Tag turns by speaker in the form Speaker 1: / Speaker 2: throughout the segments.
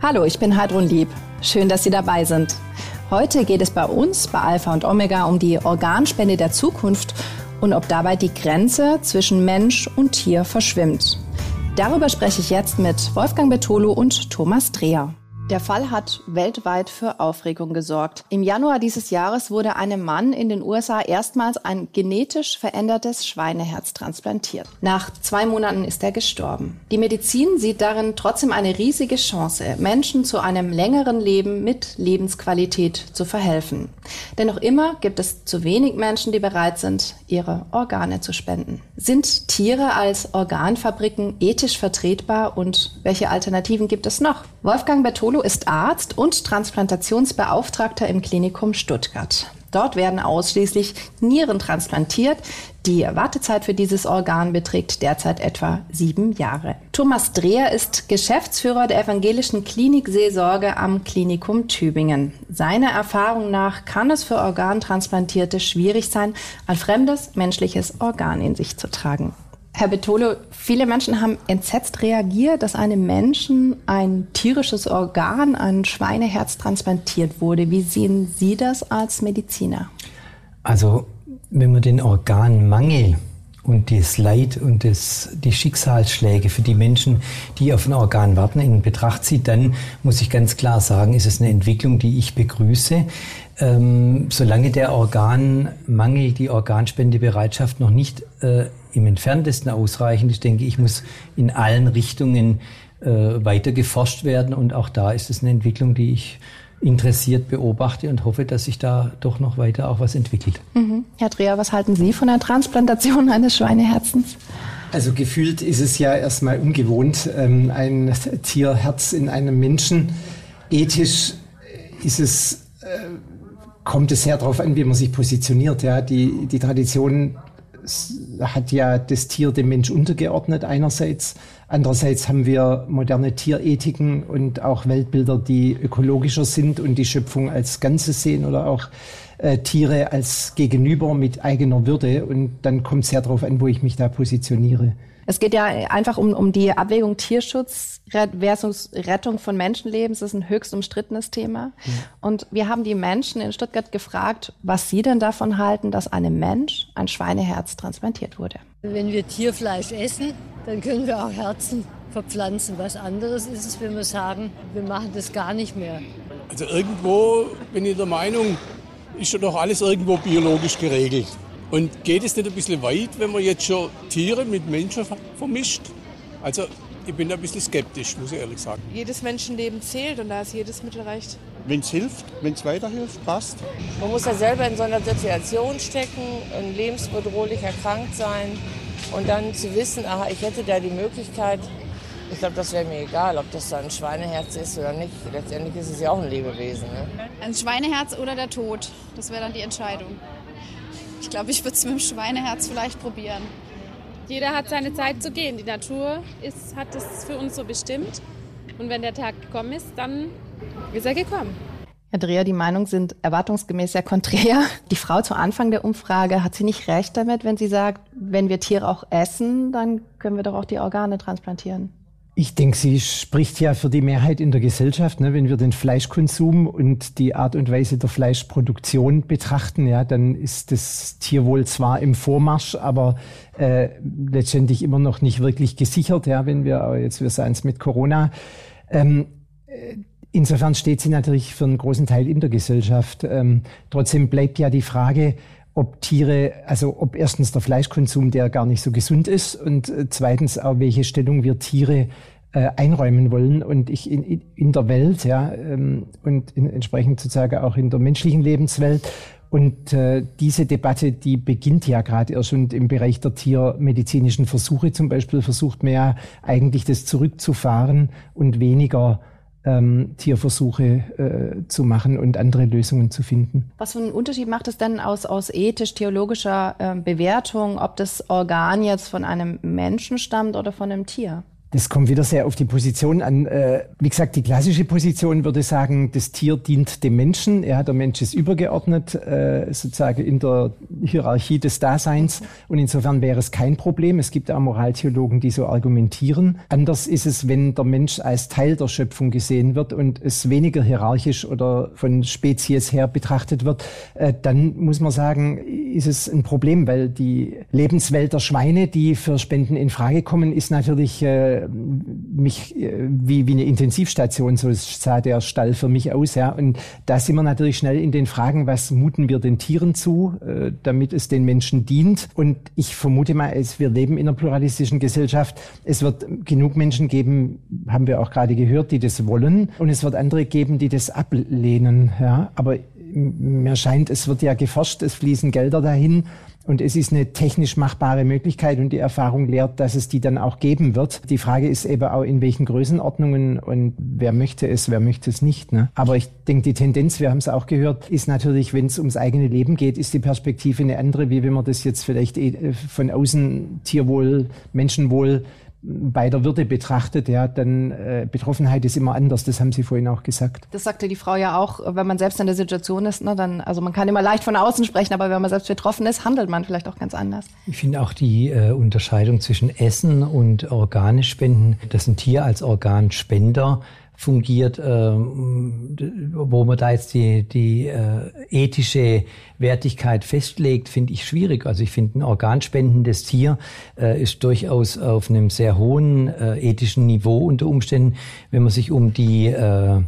Speaker 1: Hallo, ich bin Heidrun Lieb. Schön, dass Sie dabei sind. Heute geht es bei uns bei Alpha und Omega um die Organspende der Zukunft und ob dabei die Grenze zwischen Mensch und Tier verschwimmt. Darüber spreche ich jetzt mit Wolfgang Betolo und Thomas Dreher. Der Fall hat weltweit für Aufregung gesorgt. Im Januar dieses Jahres wurde einem Mann in den USA erstmals ein genetisch verändertes Schweineherz transplantiert. Nach zwei Monaten ist er gestorben. Die Medizin sieht darin trotzdem eine riesige Chance, Menschen zu einem längeren Leben mit Lebensqualität zu verhelfen. Denn noch immer gibt es zu wenig Menschen, die bereit sind, ihre Organe zu spenden. Sind Tiere als Organfabriken ethisch vertretbar und welche Alternativen gibt es noch? Wolfgang Bertolo Polo ist Arzt und Transplantationsbeauftragter im Klinikum Stuttgart. Dort werden ausschließlich Nieren transplantiert. Die Wartezeit für dieses Organ beträgt derzeit etwa sieben Jahre. Thomas Dreher ist Geschäftsführer der Evangelischen Klinik Seelsorge am Klinikum Tübingen. Seiner Erfahrung nach kann es für Organtransplantierte schwierig sein, ein fremdes menschliches Organ in sich zu tragen. Herr Betolo, viele Menschen haben entsetzt reagiert, dass einem Menschen ein tierisches Organ, ein Schweineherz transplantiert wurde. Wie sehen Sie das als Mediziner?
Speaker 2: Also, wenn man den Organmangel und das Leid und das, die Schicksalsschläge für die Menschen, die auf ein Organ warten, in Betracht zieht, dann muss ich ganz klar sagen, ist es eine Entwicklung, die ich begrüße. Ähm, solange der Organmangel, die Organspendebereitschaft noch nicht äh, im entferntesten ausreichend ist, denke ich, muss in allen Richtungen äh, weiter geforscht werden. Und auch da ist es eine Entwicklung, die ich interessiert beobachte und hoffe, dass sich da doch noch weiter auch was entwickelt.
Speaker 1: Mhm. Herr Dreher, was halten Sie von der Transplantation eines Schweineherzens?
Speaker 3: Also gefühlt ist es ja erstmal ungewohnt, ähm, ein Tierherz in einem Menschen. Ethisch ist es, äh, kommt es sehr darauf an, wie man sich positioniert. Ja, die, die Tradition hat ja das Tier dem Mensch untergeordnet einerseits. Andererseits haben wir moderne Tierethiken und auch Weltbilder, die ökologischer sind und die Schöpfung als Ganzes sehen oder auch äh, Tiere als Gegenüber mit eigener Würde. Und dann kommt es sehr darauf an, wo ich mich da positioniere.
Speaker 1: Es geht ja einfach um, um die Abwägung Tierschutz versus Rettung von Menschenlebens. Das ist ein höchst umstrittenes Thema. Ja. Und wir haben die Menschen in Stuttgart gefragt, was sie denn davon halten, dass einem Mensch ein Schweineherz transplantiert wurde.
Speaker 4: Wenn wir Tierfleisch essen, dann können wir auch Herzen verpflanzen. Was anderes ist es, wenn wir sagen, wir machen das gar nicht mehr.
Speaker 5: Also irgendwo bin ich der Meinung, ist doch alles irgendwo biologisch geregelt. Und geht es nicht ein bisschen weit, wenn man jetzt schon Tiere mit Menschen vermischt? Also ich bin ein bisschen skeptisch, muss ich ehrlich sagen.
Speaker 6: Jedes Menschenleben zählt und da ist jedes Mittel recht.
Speaker 7: Wenn es hilft, wenn es weiterhilft, passt.
Speaker 8: Man muss ja selber in so einer Situation stecken, lebensbedrohlich erkrankt sein und dann zu wissen, aha, ich hätte da die Möglichkeit, ich glaube, das wäre mir egal, ob das dann ein Schweineherz ist oder nicht. Letztendlich ist es ja auch ein Lebewesen. Ne?
Speaker 6: Ein Schweineherz oder der Tod, das wäre dann die Entscheidung. Ich glaube, ich würde es mit dem Schweineherz vielleicht probieren.
Speaker 9: Jeder hat seine Zeit zu gehen. Die Natur ist, hat es für uns so bestimmt. Und wenn der Tag gekommen ist, dann ist er gekommen.
Speaker 1: Herr Dreher, die Meinungen sind erwartungsgemäß sehr konträr. Die Frau zu Anfang der Umfrage, hat sie nicht recht damit, wenn sie sagt, wenn wir Tiere auch essen, dann können wir doch auch die Organe transplantieren?
Speaker 3: Ich denke, sie spricht ja für die Mehrheit in der Gesellschaft. Ne? Wenn wir den Fleischkonsum und die Art und Weise der Fleischproduktion betrachten, ja, dann ist das Tierwohl zwar im Vormarsch, aber äh, letztendlich immer noch nicht wirklich gesichert. Ja, wenn wir jetzt wir sagen es mit Corona. Ähm, äh, insofern steht sie natürlich für einen großen Teil in der Gesellschaft. Ähm, trotzdem bleibt ja die Frage, ob Tiere, also ob erstens der Fleischkonsum, der gar nicht so gesund ist und äh, zweitens auch welche Stellung wir Tiere äh, einräumen wollen und ich in, in der Welt, ja, ähm, und in, entsprechend sozusagen auch in der menschlichen Lebenswelt. Und äh, diese Debatte, die beginnt ja gerade erst und im Bereich der tiermedizinischen Versuche zum Beispiel versucht man ja eigentlich das zurückzufahren und weniger ähm, Tierversuche äh, zu machen und andere Lösungen zu finden.
Speaker 1: Was für einen Unterschied macht es denn aus, aus ethisch-theologischer äh, Bewertung, ob das Organ jetzt von einem Menschen stammt oder von einem Tier?
Speaker 3: Das kommt wieder sehr auf die Position an. Äh, wie gesagt, die klassische Position würde sagen, das Tier dient dem Menschen. Ja, der Mensch ist übergeordnet, äh, sozusagen in der Hierarchie des Daseins. Und insofern wäre es kein Problem. Es gibt auch Moraltheologen, die so argumentieren. Anders ist es, wenn der Mensch als Teil der Schöpfung gesehen wird und es weniger hierarchisch oder von Spezies her betrachtet wird. Äh, dann muss man sagen, ist es ein Problem, weil die Lebenswelt der Schweine, die für Spenden in Frage kommen, ist natürlich mich äh, wie, wie eine Intensivstation, so sah der Stall für mich aus. Ja. Und da sind wir natürlich schnell in den Fragen, was muten wir den Tieren zu, äh, damit es den Menschen dient. Und ich vermute mal, es, wir leben in einer pluralistischen Gesellschaft. Es wird genug Menschen geben, haben wir auch gerade gehört, die das wollen. Und es wird andere geben, die das ablehnen. Ja. Aber mir scheint, es wird ja geforscht, es fließen Gelder dahin. Und es ist eine technisch machbare Möglichkeit und die Erfahrung lehrt, dass es die dann auch geben wird. Die Frage ist eben auch, in welchen Größenordnungen und wer möchte es, wer möchte es nicht. Ne? Aber ich denke, die Tendenz, wir haben es auch gehört, ist natürlich, wenn es ums eigene Leben geht, ist die Perspektive eine andere, wie wenn man das jetzt vielleicht äh, von außen Tierwohl, Menschenwohl bei der Würde betrachtet, ja, dann äh, Betroffenheit ist immer anders, das haben Sie vorhin auch gesagt.
Speaker 1: Das sagte die Frau ja auch, wenn man selbst in der Situation ist, ne, dann, also man kann immer leicht von außen sprechen, aber wenn man selbst betroffen ist, handelt man vielleicht auch ganz anders.
Speaker 2: Ich finde auch die äh, Unterscheidung zwischen Essen und Organe spenden, dass ein Tier als Organspender fungiert, äh, wo man da jetzt die, die äh, ethische Wertigkeit festlegt, finde ich schwierig. Also ich finde, ein organspendendes Tier äh, ist durchaus auf einem sehr hohen äh, ethischen Niveau unter Umständen, wenn man sich um die äh,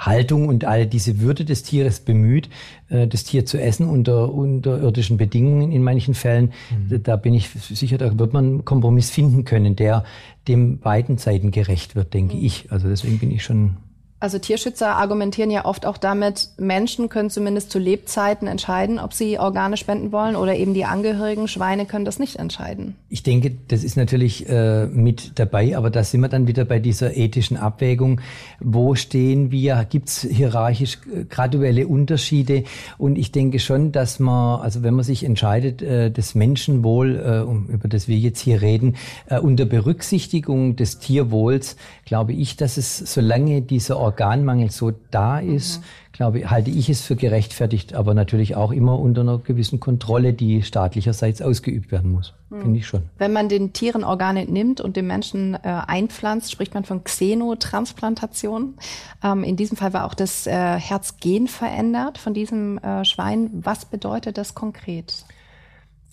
Speaker 2: Haltung und all diese Würde des Tieres bemüht, äh, das Tier zu essen unter unterirdischen Bedingungen in manchen Fällen. Mhm. Da bin ich sicher, da wird man einen Kompromiss finden können, der dem beiden Seiten gerecht wird, denke mhm. ich. Also deswegen bin ich schon
Speaker 1: also Tierschützer argumentieren ja oft auch damit, Menschen können zumindest zu Lebzeiten entscheiden, ob sie Organe spenden wollen oder eben die Angehörigen. Schweine können das nicht entscheiden.
Speaker 2: Ich denke, das ist natürlich äh, mit dabei, aber da sind wir dann wieder bei dieser ethischen Abwägung. Wo stehen wir? Gibt es hierarchisch äh, graduelle Unterschiede? Und ich denke schon, dass man, also wenn man sich entscheidet, äh, das Menschenwohl, äh, um, über das wir jetzt hier reden, äh, unter Berücksichtigung des Tierwohls, glaube ich, dass es, solange dieser Organmangel so da ist, mhm. glaube halte ich es für gerechtfertigt, aber natürlich auch immer unter einer gewissen Kontrolle, die staatlicherseits ausgeübt werden muss. Mhm. Finde ich schon.
Speaker 1: Wenn man den Tieren Organe nimmt und dem Menschen äh, einpflanzt, spricht man von Xenotransplantation. Ähm, in diesem Fall war auch das äh, Herzgen verändert von diesem äh, Schwein. Was bedeutet das konkret?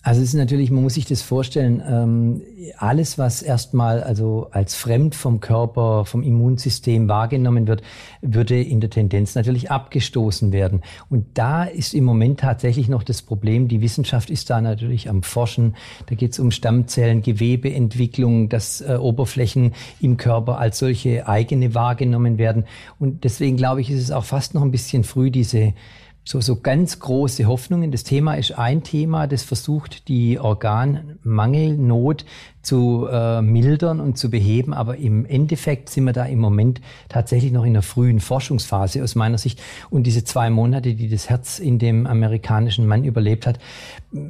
Speaker 2: Also es ist natürlich, man muss sich das vorstellen, ähm, alles, was erstmal also als fremd vom Körper, vom Immunsystem wahrgenommen wird, würde in der Tendenz natürlich abgestoßen werden. Und da ist im Moment tatsächlich noch das Problem, die Wissenschaft ist da natürlich am Forschen. Da geht es um Stammzellen, Gewebeentwicklung, dass äh, Oberflächen im Körper als solche eigene wahrgenommen werden. Und deswegen glaube ich, ist es auch fast noch ein bisschen früh, diese so, so ganz große Hoffnungen. Das Thema ist ein Thema, das versucht, die Organmangelnot zu äh, mildern und zu beheben. Aber im Endeffekt sind wir da im Moment tatsächlich noch in einer frühen Forschungsphase aus meiner Sicht. Und diese zwei Monate, die das Herz in dem amerikanischen Mann überlebt hat,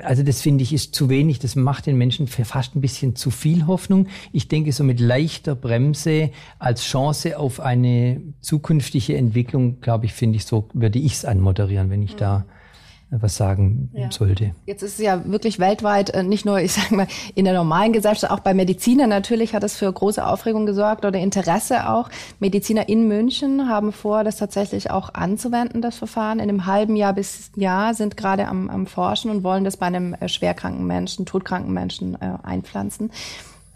Speaker 2: also das finde ich ist zu wenig. Das macht den Menschen fast ein bisschen zu viel Hoffnung. Ich denke, so mit leichter Bremse als Chance auf eine zukünftige Entwicklung, glaube ich, finde ich, so würde ich es anmoderieren, wenn ich mhm. da was sagen ja. sollte.
Speaker 1: Jetzt ist es ja wirklich weltweit, äh, nicht nur, ich sage mal, in der normalen Gesellschaft, auch bei Medizinern natürlich hat es für große Aufregung gesorgt oder Interesse auch. Mediziner in München haben vor, das tatsächlich auch anzuwenden, das Verfahren. In einem halben Jahr bis Jahr sind gerade am, am Forschen und wollen das bei einem äh, schwerkranken Menschen, todkranken Menschen äh, einpflanzen.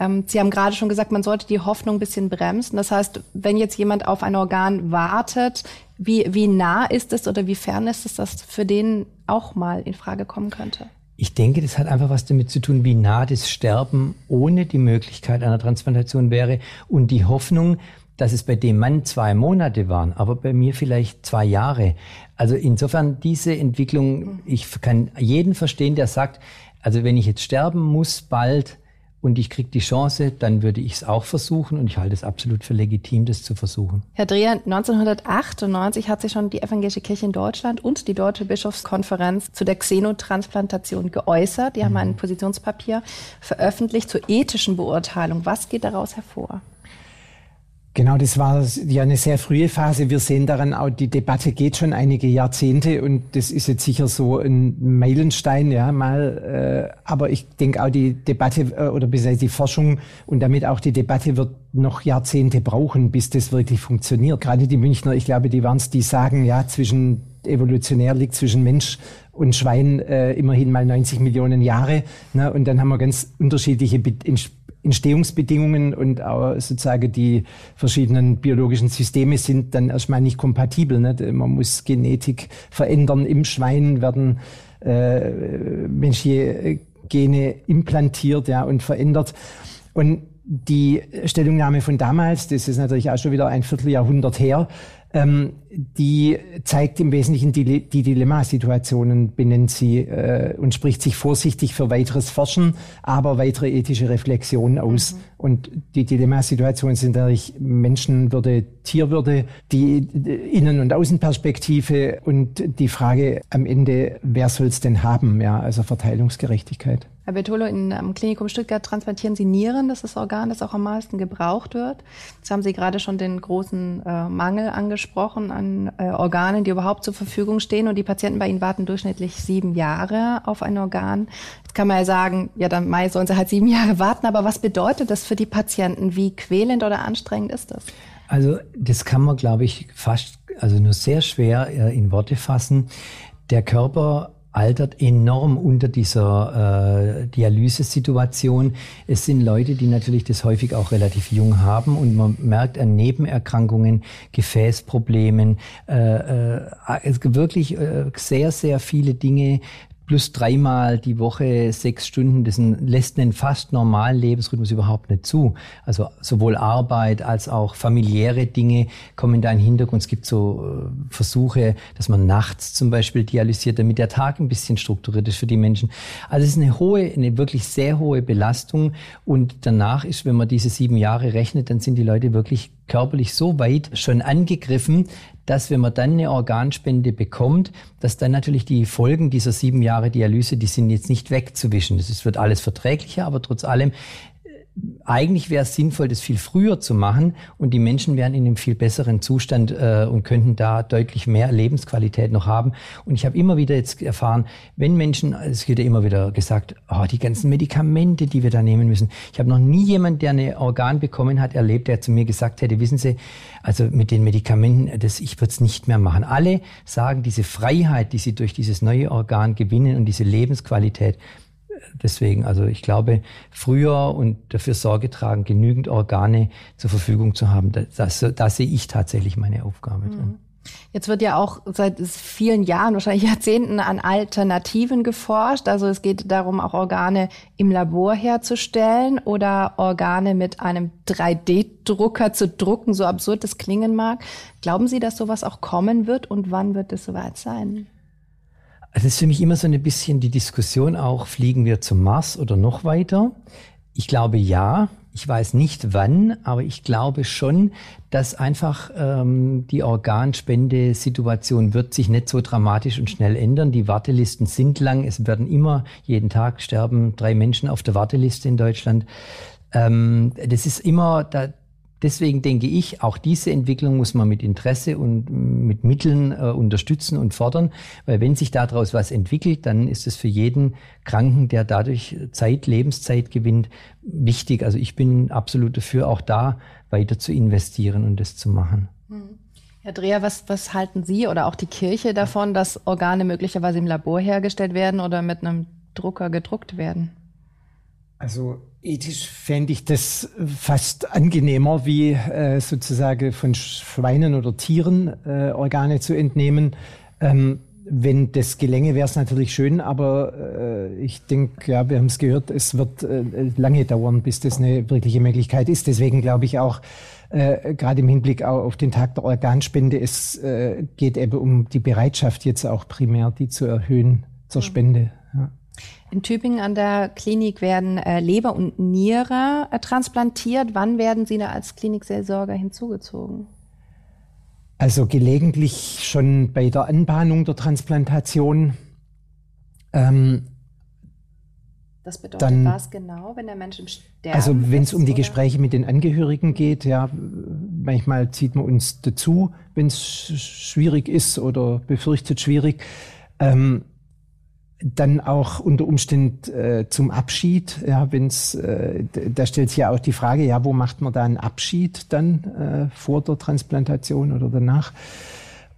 Speaker 1: Ähm, Sie haben gerade schon gesagt, man sollte die Hoffnung ein bisschen bremsen. Das heißt, wenn jetzt jemand auf ein Organ wartet, wie, wie nah ist es oder wie fern ist es, dass für den auch mal in Frage kommen könnte?
Speaker 2: Ich denke, das hat einfach was damit zu tun, wie nah das Sterben ohne die Möglichkeit einer Transplantation wäre und die Hoffnung, dass es bei dem Mann zwei Monate waren, aber bei mir vielleicht zwei Jahre. Also insofern diese Entwicklung, ich kann jeden verstehen, der sagt, also wenn ich jetzt sterben muss bald, und ich kriege die Chance, dann würde ich es auch versuchen und ich halte es absolut für legitim, das zu versuchen.
Speaker 1: Herr Dreher, 1998 hat sich schon die Evangelische Kirche in Deutschland und die Deutsche Bischofskonferenz zu der Xenotransplantation geäußert. Die haben mhm. ein Positionspapier veröffentlicht zur ethischen Beurteilung. Was geht daraus hervor?
Speaker 3: Genau, das war ja eine sehr frühe Phase. Wir sehen daran auch, die Debatte geht schon einige Jahrzehnte und das ist jetzt sicher so ein Meilenstein, ja, mal. Äh, aber ich denke auch die Debatte äh, oder bisher die Forschung und damit auch die Debatte wird noch Jahrzehnte brauchen, bis das wirklich funktioniert. Gerade die Münchner, ich glaube, die waren es, die sagen, ja, zwischen evolutionär liegt zwischen Mensch und Schwein äh, immerhin mal 90 Millionen Jahre. Ne? Und dann haben wir ganz unterschiedliche Be Entstehungsbedingungen und auch sozusagen die verschiedenen biologischen Systeme sind dann erstmal nicht kompatibel. Nicht? Man muss Genetik verändern. Im Schwein werden äh, menschliche Gene implantiert ja, und verändert. Und die Stellungnahme von damals, das ist natürlich auch schon wieder ein Vierteljahrhundert her, ähm, die zeigt im Wesentlichen die, die Dilemmasituationen, benennt sie äh, und spricht sich vorsichtig für weiteres Forschen, aber weitere ethische Reflexionen aus. Mhm. Und die Dilemmasituationen sind natürlich Menschenwürde, Tierwürde, die Innen- und Außenperspektive und die Frage am Ende, wer soll es denn haben? Ja, also Verteilungsgerechtigkeit.
Speaker 1: Herr Bertolo, im ähm, Klinikum Stuttgart transplantieren Sie Nieren, das ist das Organ, das auch am meisten gebraucht wird. Jetzt haben Sie gerade schon den großen äh, Mangel angesprochen an äh, Organen, die überhaupt zur Verfügung stehen. Und die Patienten bei Ihnen warten durchschnittlich sieben Jahre auf ein Organ. Jetzt kann man ja sagen, ja, dann Mai sollen sie halt sieben Jahre warten. Aber was bedeutet das für die Patienten? Wie quälend oder anstrengend ist das?
Speaker 2: Also das kann man, glaube ich, fast, also nur sehr schwer äh, in Worte fassen. Der Körper altert enorm unter dieser äh, Dialysesituation. Es sind Leute, die natürlich das häufig auch relativ jung haben und man merkt an Nebenerkrankungen, Gefäßproblemen, äh, äh, wirklich äh, sehr, sehr viele Dinge, plus dreimal die Woche sechs Stunden, das lässt einen fast normalen Lebensrhythmus überhaupt nicht zu. Also sowohl Arbeit als auch familiäre Dinge kommen da in den Hintergrund. Es gibt so äh, Versuche, dass man nachts zum Beispiel dialysiert, damit der Tag ein bisschen strukturiert ist für die Menschen. Also es ist eine hohe, eine wirklich sehr hohe Belastung und danach ist, wenn man diese sieben Jahre rechnet, dann sind die Leute wirklich körperlich so weit schon angegriffen, dass wenn man dann eine Organspende bekommt, dass dann natürlich die Folgen dieser sieben Jahre Dialyse, die sind jetzt nicht wegzuwischen. Das wird alles verträglicher, aber trotz allem eigentlich wäre es sinnvoll, das viel früher zu machen und die Menschen wären in einem viel besseren Zustand äh, und könnten da deutlich mehr Lebensqualität noch haben. Und ich habe immer wieder jetzt erfahren, wenn Menschen, es wird ja immer wieder gesagt, oh, die ganzen Medikamente, die wir da nehmen müssen. Ich habe noch nie jemand, der eine Organ bekommen hat, erlebt, der zu mir gesagt hätte, wissen Sie, also mit den Medikamenten, das, ich würde es nicht mehr machen. Alle sagen, diese Freiheit, die sie durch dieses neue Organ gewinnen und diese Lebensqualität, deswegen, also ich glaube, früher und dafür Sorge tragen, genügend Organe zur Verfügung zu haben, das, da sehe ich tatsächlich meine Aufgabe drin. Mhm.
Speaker 1: Jetzt wird ja auch seit vielen Jahren, wahrscheinlich Jahrzehnten an Alternativen geforscht. Also es geht darum, auch Organe im Labor herzustellen oder Organe mit einem 3D-Drucker zu drucken, so absurd das klingen mag. Glauben Sie, dass sowas auch kommen wird und wann wird es soweit sein?
Speaker 2: Also das ist für mich immer so ein bisschen die Diskussion auch, fliegen wir zum Mars oder noch weiter? Ich glaube ja. Ich weiß nicht wann, aber ich glaube schon, dass einfach ähm, die Organspendesituation wird sich nicht so dramatisch und schnell ändern. Die Wartelisten sind lang. Es werden immer jeden Tag sterben drei Menschen auf der Warteliste in Deutschland. Ähm, das ist immer, da, Deswegen denke ich, auch diese Entwicklung muss man mit Interesse und mit Mitteln äh, unterstützen und fordern, weil wenn sich daraus was entwickelt, dann ist es für jeden Kranken, der dadurch Zeit, Lebenszeit gewinnt, wichtig. Also ich bin absolut dafür, auch da weiter zu investieren und das zu machen.
Speaker 1: Hm. Herr Dreher, was, was halten Sie oder auch die Kirche davon, dass Organe möglicherweise im Labor hergestellt werden oder mit einem Drucker gedruckt werden?
Speaker 3: Also ethisch fände ich das fast angenehmer, wie äh, sozusagen von Schweinen oder Tieren äh, Organe zu entnehmen. Ähm, wenn das gelänge, wäre es natürlich schön, aber äh, ich denke, ja, wir haben es gehört, es wird äh, lange dauern, bis das eine wirkliche Möglichkeit ist. Deswegen glaube ich auch, äh, gerade im Hinblick auf den Tag der Organspende, es äh, geht eben um die Bereitschaft jetzt auch primär, die zu erhöhen zur Spende. Ja.
Speaker 1: In Tübingen an der Klinik werden äh, Leber und Niere äh, transplantiert. Wann werden Sie da als Klinikseelsorger hinzugezogen?
Speaker 3: Also gelegentlich schon bei der Anbahnung der Transplantation. Ähm,
Speaker 1: das bedeutet dann, was genau, wenn der Mensch im Sterben
Speaker 3: Also wenn es um die Gespräche mit den Angehörigen geht, ja, manchmal zieht man uns dazu, wenn es schwierig ist oder befürchtet schwierig. Ähm, dann auch unter Umständen äh, zum Abschied, ja, wenn's, äh, da stellt sich ja auch die Frage, ja, wo macht man da einen Abschied dann äh, vor der Transplantation oder danach?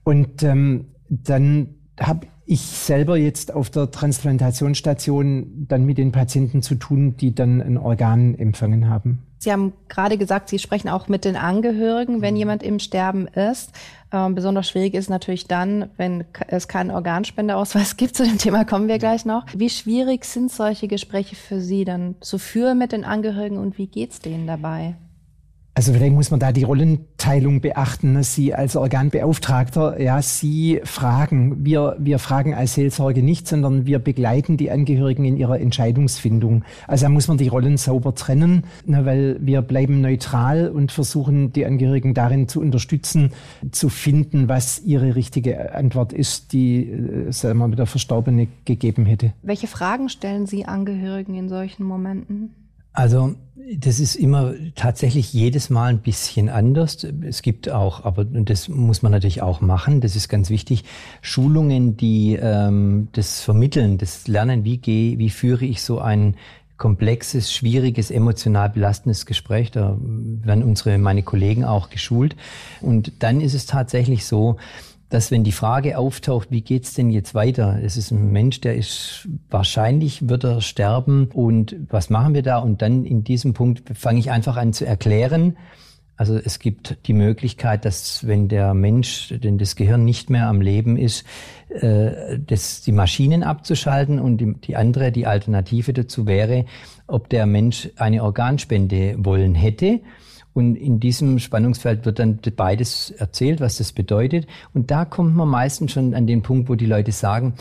Speaker 3: Und ähm, dann habe ich selber jetzt auf der Transplantationsstation dann mit den Patienten zu tun, die dann ein Organ empfangen haben.
Speaker 1: Sie haben gerade gesagt, Sie sprechen auch mit den Angehörigen, wenn jemand im Sterben ist. Ähm, besonders schwierig ist natürlich dann, wenn es keinen Organspendeausweis gibt. Zu dem Thema kommen wir gleich noch. Wie schwierig sind solche Gespräche für Sie dann zu führen mit den Angehörigen und wie geht's denen dabei?
Speaker 3: Also vielleicht muss man da die Rollenteilung beachten. Sie als Organbeauftragter, ja, Sie fragen. Wir, wir fragen als Seelsorge nicht, sondern wir begleiten die Angehörigen in ihrer Entscheidungsfindung. Also da muss man die Rollen sauber trennen, ne, weil wir bleiben neutral und versuchen, die Angehörigen darin zu unterstützen, zu finden, was ihre richtige Antwort ist, die, äh, sagen wir mal, der Verstorbene gegeben hätte.
Speaker 1: Welche Fragen stellen Sie Angehörigen in solchen Momenten?
Speaker 2: Also das ist immer tatsächlich jedes Mal ein bisschen anders. Es gibt auch, aber das muss man natürlich auch machen, das ist ganz wichtig, Schulungen, die ähm, das vermitteln, das Lernen, wie gehe, wie führe ich so ein komplexes, schwieriges, emotional belastendes Gespräch. Da werden unsere, meine Kollegen auch geschult. Und dann ist es tatsächlich so, dass wenn die Frage auftaucht, wie geht's denn jetzt weiter? Es ist ein Mensch, der ist wahrscheinlich wird er sterben und was machen wir da? Und dann in diesem Punkt fange ich einfach an zu erklären. Also es gibt die Möglichkeit, dass wenn der Mensch, denn das Gehirn nicht mehr am Leben ist, äh, das, die Maschinen abzuschalten und die, die andere, die Alternative dazu wäre, ob der Mensch eine Organspende wollen hätte. Und in diesem Spannungsfeld wird dann beides erzählt, was das bedeutet. Und da kommt man meistens schon an den Punkt, wo die Leute sagen,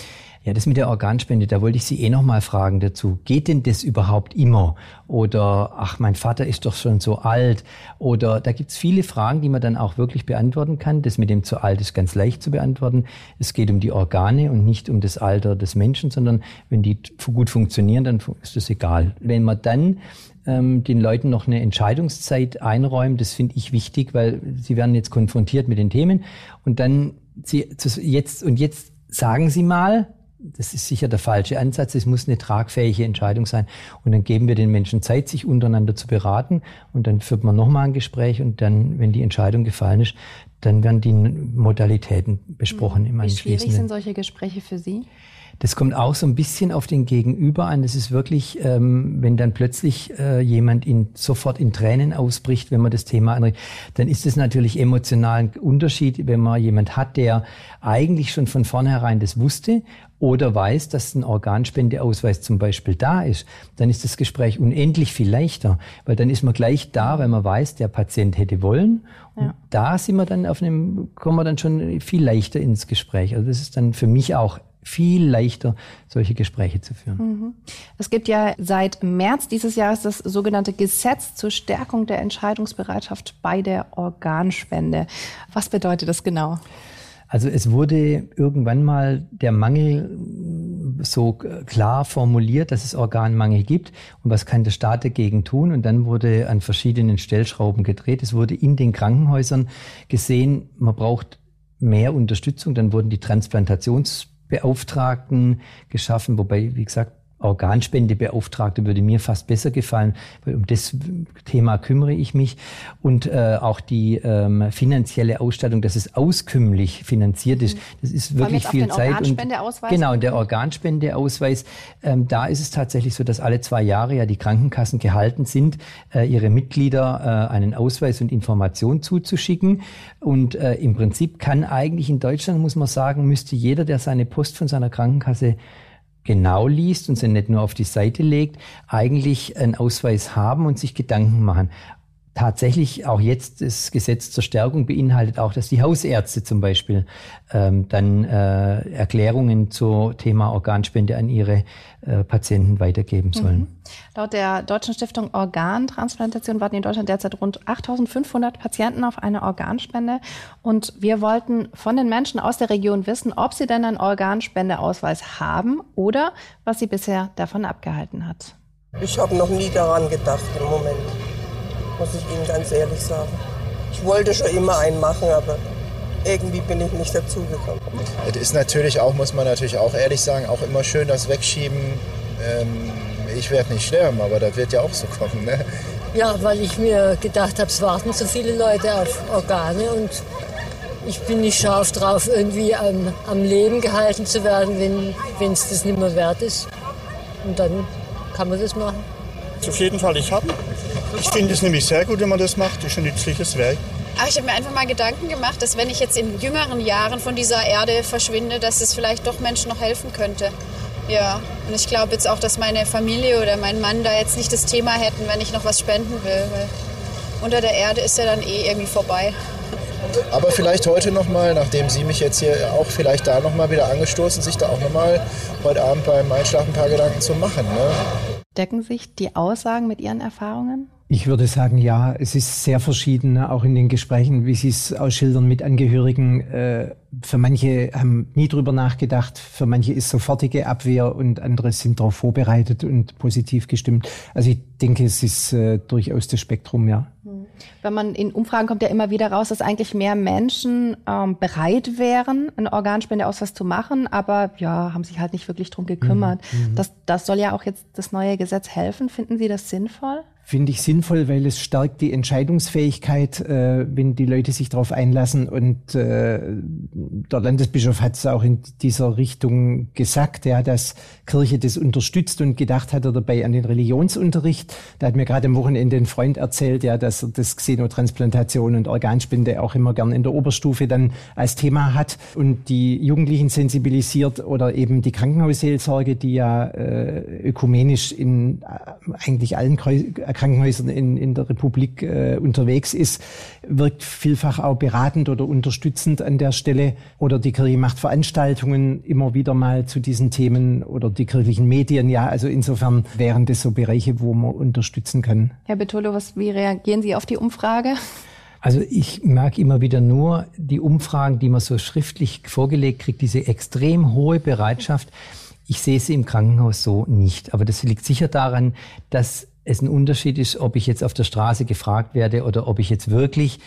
Speaker 2: ja, das mit der Organspende, da wollte ich Sie eh noch mal fragen dazu. Geht denn das überhaupt immer? Oder, ach, mein Vater ist doch schon so alt. Oder da gibt's viele Fragen, die man dann auch wirklich beantworten kann. Das mit dem zu alt ist ganz leicht zu beantworten. Es geht um die Organe und nicht um das Alter des Menschen, sondern wenn die gut funktionieren, dann ist das egal. Wenn man dann ähm, den Leuten noch eine Entscheidungszeit einräumen. Das finde ich wichtig, weil sie werden jetzt konfrontiert mit den Themen und dann sie jetzt und jetzt sagen Sie mal, das ist sicher der falsche Ansatz. Es muss eine tragfähige Entscheidung sein. Und dann geben wir den Menschen Zeit, sich untereinander zu beraten. Und dann führt man nochmal ein Gespräch. Und dann, wenn die Entscheidung gefallen ist, dann werden die Modalitäten besprochen
Speaker 1: im Wie schwierig sind solche Gespräche für Sie?
Speaker 2: Das kommt auch so ein bisschen auf den Gegenüber an. Das ist wirklich, ähm, wenn dann plötzlich äh, jemand in, sofort in Tränen ausbricht, wenn man das Thema anregt, dann ist es natürlich emotional ein Unterschied, wenn man jemand hat, der eigentlich schon von vornherein das wusste oder weiß, dass ein Organspendeausweis zum Beispiel da ist, dann ist das Gespräch unendlich viel leichter, weil dann ist man gleich da, weil man weiß, der Patient hätte wollen. Und ja. da sind wir dann auf einem, kommen wir dann schon viel leichter ins Gespräch. Also das ist dann für mich auch viel leichter, solche Gespräche zu führen. Mhm.
Speaker 1: Es gibt ja seit März dieses Jahres das sogenannte Gesetz zur Stärkung der Entscheidungsbereitschaft bei der Organspende. Was bedeutet das genau?
Speaker 2: Also es wurde irgendwann mal der Mangel so klar formuliert, dass es Organmangel gibt und was kann der Staat dagegen tun. Und dann wurde an verschiedenen Stellschrauben gedreht. Es wurde in den Krankenhäusern gesehen, man braucht mehr Unterstützung. Dann wurden die Transplantations Beauftragten geschaffen, wobei, wie gesagt, Organspendebeauftragte würde mir fast besser gefallen, weil um das Thema kümmere ich mich. Und äh, auch die ähm, finanzielle Ausstattung, dass es auskümmlich finanziert ist, das ist wirklich viel Zeit. Und, genau, der Organspendeausweis, ähm, da ist es tatsächlich so, dass alle zwei Jahre ja die Krankenkassen gehalten sind, äh, ihre Mitglieder äh, einen Ausweis und Information zuzuschicken. Und äh, im Prinzip kann eigentlich in Deutschland, muss man sagen, müsste jeder, der seine Post von seiner Krankenkasse genau liest und sie nicht nur auf die Seite legt, eigentlich einen Ausweis haben und sich Gedanken machen tatsächlich auch jetzt das Gesetz zur Stärkung beinhaltet auch, dass die Hausärzte zum Beispiel ähm, dann äh, Erklärungen zu Thema Organspende an ihre äh, Patienten weitergeben mhm. sollen. Mhm.
Speaker 1: Laut der Deutschen Stiftung Organtransplantation warten in Deutschland derzeit rund 8500 Patienten auf eine Organspende. Und wir wollten von den Menschen aus der Region wissen, ob sie denn einen Organspendeausweis haben oder was sie bisher davon abgehalten hat.
Speaker 10: Ich habe noch nie daran gedacht im Moment muss ich Ihnen ganz ehrlich sagen. Ich wollte schon immer einen machen, aber irgendwie bin ich nicht dazu gekommen.
Speaker 11: Es ist natürlich auch, muss man natürlich auch ehrlich sagen, auch immer schön das Wegschieben. Ähm, ich werde nicht sterben, aber das wird ja auch so kommen. Ne?
Speaker 4: Ja, weil ich mir gedacht habe, es warten so viele Leute auf Organe und ich bin nicht scharf drauf, irgendwie am, am Leben gehalten zu werden, wenn es das nicht mehr wert ist. Und dann kann man das machen.
Speaker 7: Auf jeden Fall, ich habe. Ich finde es nämlich sehr gut, wenn man das macht. Das ist ein nützliches Werk.
Speaker 6: Aber ich habe mir einfach mal Gedanken gemacht, dass wenn ich jetzt in jüngeren Jahren von dieser Erde verschwinde, dass es vielleicht doch Menschen noch helfen könnte. Ja, und ich glaube jetzt auch, dass meine Familie oder mein Mann da jetzt nicht das Thema hätten, wenn ich noch was spenden will. Weil unter der Erde ist ja dann eh irgendwie vorbei.
Speaker 11: Aber vielleicht heute nochmal, nachdem Sie mich jetzt hier auch vielleicht da nochmal wieder angestoßen, sich da auch nochmal heute Abend beim Einschlafen ein paar Gedanken zu machen. Ne?
Speaker 1: Decken sich die Aussagen mit Ihren Erfahrungen?
Speaker 3: Ich würde sagen, ja, es ist sehr verschieden, ne, auch in den Gesprächen, wie Sie es ausschildern mit Angehörigen. Äh, für manche haben nie drüber nachgedacht, für manche ist sofortige Abwehr und andere sind darauf vorbereitet und positiv gestimmt. Also ich denke, es ist äh, durchaus das Spektrum, ja.
Speaker 1: Wenn man in Umfragen kommt ja immer wieder raus, dass eigentlich mehr Menschen ähm, bereit wären, eine Organspendeausweis zu machen, aber ja, haben sich halt nicht wirklich drum gekümmert. Mhm. mhm. Das, das soll ja auch jetzt das neue Gesetz helfen. Finden Sie das sinnvoll?
Speaker 3: Finde ich sinnvoll, weil es stärkt die Entscheidungsfähigkeit, äh, wenn die Leute sich darauf einlassen. Und äh, der Landesbischof hat es auch in dieser Richtung gesagt, ja, dass Kirche das unterstützt und gedacht hat er dabei an den Religionsunterricht. Da hat mir gerade am Wochenende ein Freund erzählt, ja, dass er das Xenotransplantation und Organspende auch immer gern in der Oberstufe dann als Thema hat und die Jugendlichen sensibilisiert oder eben die Krankenhausseelsorge, die ja äh, ökumenisch in äh, eigentlich allen Kreuz Krankenhäusern in, in der Republik äh, unterwegs ist, wirkt vielfach auch beratend oder unterstützend an der Stelle. Oder die Kirche macht Veranstaltungen immer wieder mal zu diesen Themen oder die kirchlichen Medien. Ja, also insofern wären das so Bereiche, wo man unterstützen kann.
Speaker 1: Herr Betolo, was, wie reagieren Sie auf die Umfrage?
Speaker 2: Also ich merke immer wieder nur die Umfragen, die man so schriftlich vorgelegt kriegt, diese extrem hohe Bereitschaft. Ich sehe sie im Krankenhaus so nicht. Aber das liegt sicher daran, dass es ein Unterschied ist, ob ich jetzt auf der Straße gefragt werde oder ob ich jetzt wirklich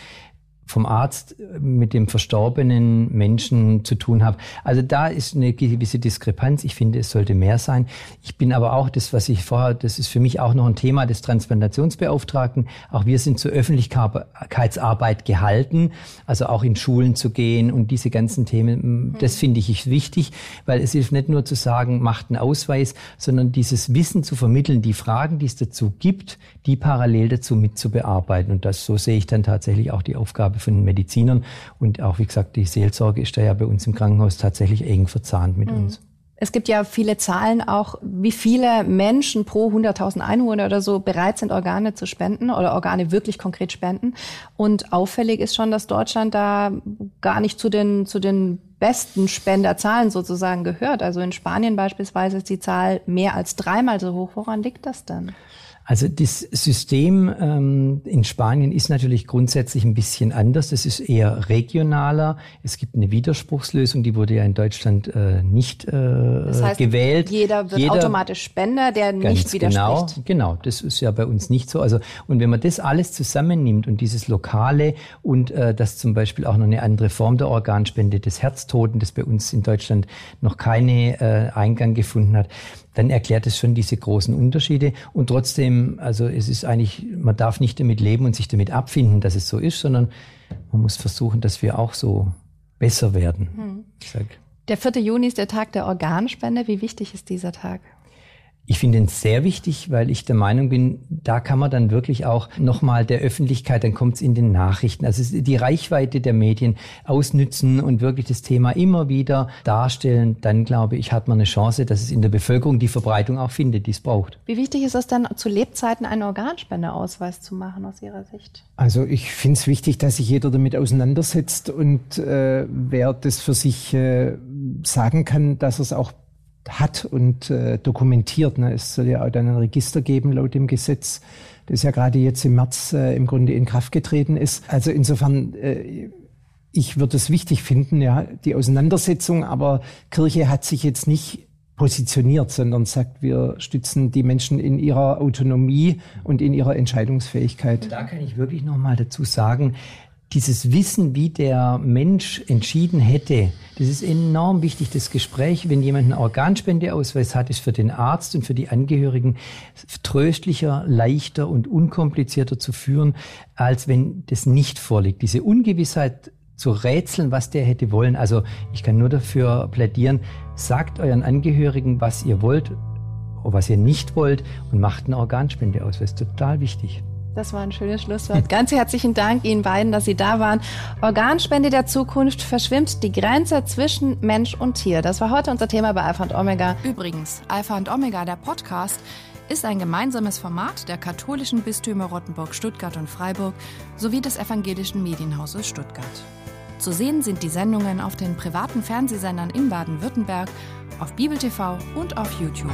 Speaker 2: vom Arzt mit dem verstorbenen Menschen zu tun habe. Also da ist eine gewisse Diskrepanz. Ich finde, es sollte mehr sein. Ich bin aber auch das, was ich vorher, das ist für mich auch noch ein Thema des Transplantationsbeauftragten. Auch wir sind zur Öffentlichkeitsarbeit gehalten, also auch in Schulen zu gehen und diese ganzen Themen. Das mhm. finde ich wichtig, weil es hilft nicht nur zu sagen, macht einen Ausweis, sondern dieses Wissen zu vermitteln, die Fragen, die es dazu gibt, die parallel dazu mit zu bearbeiten. Und das, so sehe ich dann tatsächlich auch die Aufgabe von den Medizinern. Und auch, wie gesagt, die Seelsorge ist da ja bei uns im Krankenhaus tatsächlich eng verzahnt mit mhm. uns.
Speaker 1: Es gibt ja viele Zahlen auch, wie viele Menschen pro 100.000 Einwohner oder so bereit sind, Organe zu spenden oder Organe wirklich konkret spenden. Und auffällig ist schon, dass Deutschland da gar nicht zu den, zu den besten Spenderzahlen sozusagen gehört. Also in Spanien beispielsweise ist die Zahl mehr als dreimal so hoch. Woran liegt das denn?
Speaker 2: Also das System ähm, in Spanien ist natürlich grundsätzlich ein bisschen anders. Das ist eher regionaler. Es gibt eine Widerspruchslösung, die wurde ja in Deutschland äh, nicht äh, das heißt, gewählt.
Speaker 1: Jeder wird jeder, automatisch Spender, der nicht widerspricht.
Speaker 2: Genau, genau, das ist ja bei uns nicht so. Also und wenn man das alles zusammennimmt und dieses Lokale und äh, das zum Beispiel auch noch eine andere Form der Organspende des Herztoten, das bei uns in Deutschland noch keine äh, Eingang gefunden hat, dann erklärt es schon diese großen Unterschiede. Und trotzdem, also es ist eigentlich, man darf nicht damit leben und sich damit abfinden, dass es so ist, sondern man muss versuchen, dass wir auch so besser werden.
Speaker 1: Hm. Der 4. Juni ist der Tag der Organspende. Wie wichtig ist dieser Tag?
Speaker 2: Ich finde ihn sehr wichtig, weil ich der Meinung bin, da kann man dann wirklich auch nochmal der Öffentlichkeit, dann kommt es in den Nachrichten, also die Reichweite der Medien ausnützen und wirklich das Thema immer wieder darstellen, dann glaube ich, hat man eine Chance, dass es in der Bevölkerung die Verbreitung auch findet, die es braucht.
Speaker 1: Wie wichtig ist es dann zu Lebzeiten einen Organspendeausweis zu machen aus Ihrer Sicht?
Speaker 3: Also ich finde es wichtig, dass sich jeder damit auseinandersetzt und äh, wer das für sich äh, sagen kann, dass er es auch hat und äh, dokumentiert. Ne? Es soll ja auch dann ein Register geben laut dem Gesetz, das ja gerade jetzt im März äh, im Grunde in Kraft getreten ist. Also insofern, äh, ich würde es wichtig finden, ja, die Auseinandersetzung, aber Kirche hat sich jetzt nicht positioniert, sondern sagt, wir stützen die Menschen in ihrer Autonomie und in ihrer Entscheidungsfähigkeit.
Speaker 2: Da kann ich wirklich noch mal dazu sagen, dieses Wissen, wie der Mensch entschieden hätte, das ist enorm wichtig. Das Gespräch, wenn jemand einen Organspendeausweis hat, ist für den Arzt und für die Angehörigen tröstlicher, leichter und unkomplizierter zu führen, als wenn das nicht vorliegt. Diese Ungewissheit zu rätseln, was der hätte wollen. Also ich kann nur dafür plädieren, sagt euren Angehörigen, was ihr wollt, was ihr nicht wollt und macht einen Organspendeausweis. Total wichtig.
Speaker 12: Das war ein schönes Schlusswort. Ganz herzlichen Dank Ihnen beiden, dass Sie da waren. Organspende der Zukunft verschwimmt die Grenze zwischen Mensch und Tier. Das war heute unser Thema bei Alpha und Omega.
Speaker 1: Übrigens, Alpha und Omega, der Podcast, ist ein gemeinsames Format der katholischen Bistümer Rottenburg, Stuttgart und Freiburg sowie des evangelischen Medienhauses Stuttgart. Zu sehen sind die Sendungen auf den privaten Fernsehsendern in Baden-Württemberg, auf Bibel TV und auf YouTube.